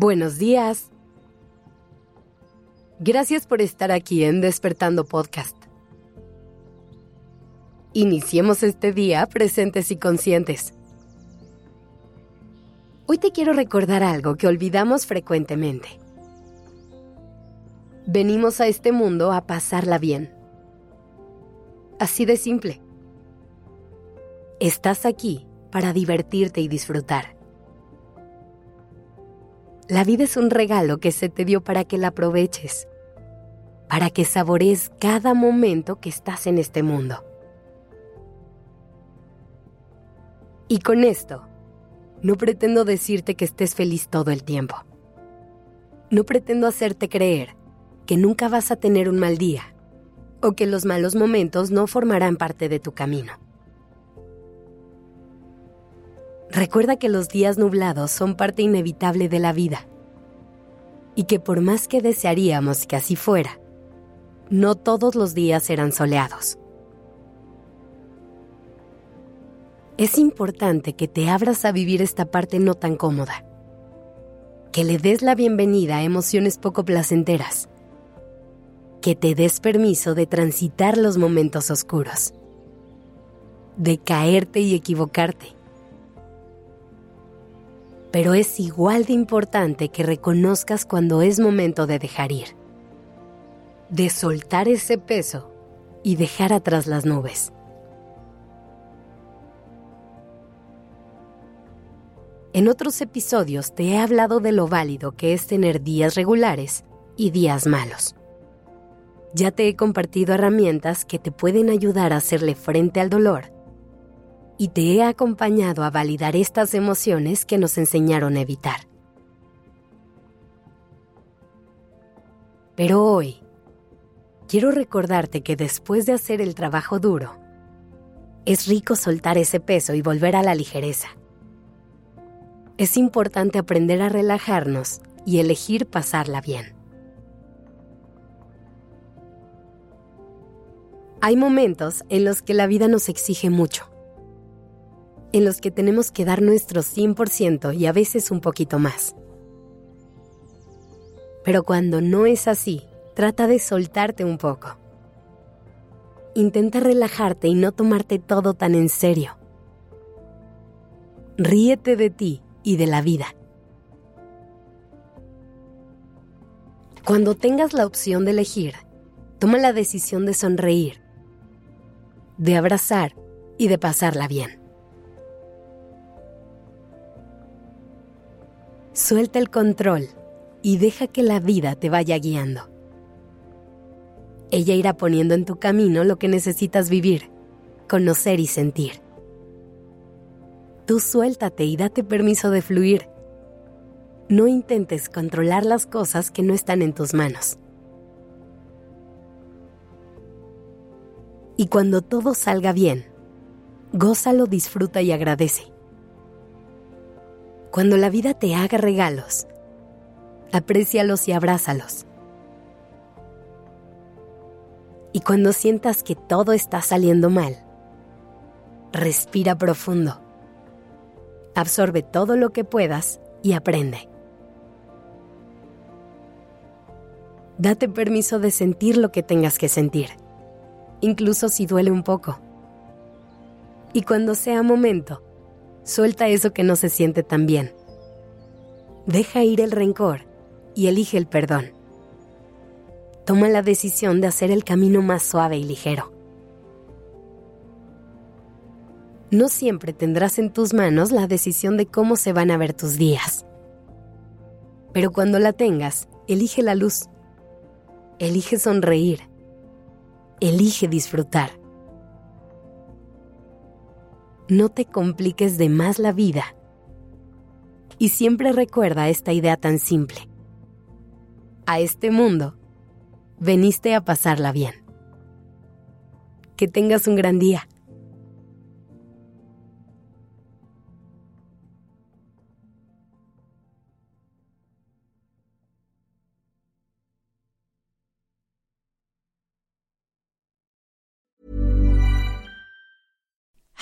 Buenos días. Gracias por estar aquí en Despertando Podcast. Iniciemos este día presentes y conscientes. Hoy te quiero recordar algo que olvidamos frecuentemente. Venimos a este mundo a pasarla bien. Así de simple. Estás aquí para divertirte y disfrutar. La vida es un regalo que se te dio para que la aproveches, para que saborees cada momento que estás en este mundo. Y con esto, no pretendo decirte que estés feliz todo el tiempo. No pretendo hacerte creer que nunca vas a tener un mal día o que los malos momentos no formarán parte de tu camino. Recuerda que los días nublados son parte inevitable de la vida y que por más que desearíamos que así fuera, no todos los días serán soleados. Es importante que te abras a vivir esta parte no tan cómoda, que le des la bienvenida a emociones poco placenteras, que te des permiso de transitar los momentos oscuros, de caerte y equivocarte pero es igual de importante que reconozcas cuando es momento de dejar ir, de soltar ese peso y dejar atrás las nubes. En otros episodios te he hablado de lo válido que es tener días regulares y días malos. Ya te he compartido herramientas que te pueden ayudar a hacerle frente al dolor y te he acompañado a validar estas emociones que nos enseñaron a evitar. Pero hoy, quiero recordarte que después de hacer el trabajo duro, es rico soltar ese peso y volver a la ligereza. Es importante aprender a relajarnos y elegir pasarla bien. Hay momentos en los que la vida nos exige mucho en los que tenemos que dar nuestro 100% y a veces un poquito más. Pero cuando no es así, trata de soltarte un poco. Intenta relajarte y no tomarte todo tan en serio. Ríete de ti y de la vida. Cuando tengas la opción de elegir, toma la decisión de sonreír, de abrazar y de pasarla bien. Suelta el control y deja que la vida te vaya guiando. Ella irá poniendo en tu camino lo que necesitas vivir, conocer y sentir. Tú suéltate y date permiso de fluir. No intentes controlar las cosas que no están en tus manos. Y cuando todo salga bien, gózalo, disfruta y agradece. Cuando la vida te haga regalos, aprécialos y abrázalos. Y cuando sientas que todo está saliendo mal, respira profundo. Absorbe todo lo que puedas y aprende. Date permiso de sentir lo que tengas que sentir, incluso si duele un poco. Y cuando sea momento, Suelta eso que no se siente tan bien. Deja ir el rencor y elige el perdón. Toma la decisión de hacer el camino más suave y ligero. No siempre tendrás en tus manos la decisión de cómo se van a ver tus días. Pero cuando la tengas, elige la luz. Elige sonreír. Elige disfrutar. No te compliques de más la vida. Y siempre recuerda esta idea tan simple. A este mundo, veniste a pasarla bien. Que tengas un gran día.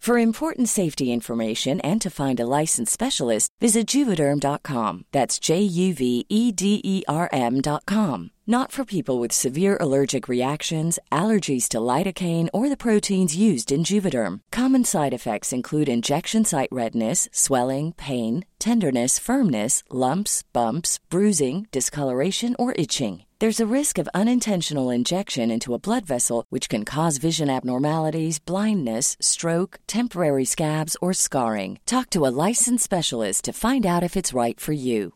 For important safety information and to find a licensed specialist, visit juvederm.com. That's J U V E D E R M.com. Not for people with severe allergic reactions, allergies to lidocaine, or the proteins used in Juvederm. Common side effects include injection site redness, swelling, pain, tenderness, firmness, lumps, bumps, bruising, discoloration, or itching. There's a risk of unintentional injection into a blood vessel, which can cause vision abnormalities, blindness, stroke, temporary scabs, or scarring. Talk to a licensed specialist to find out if it's right for you.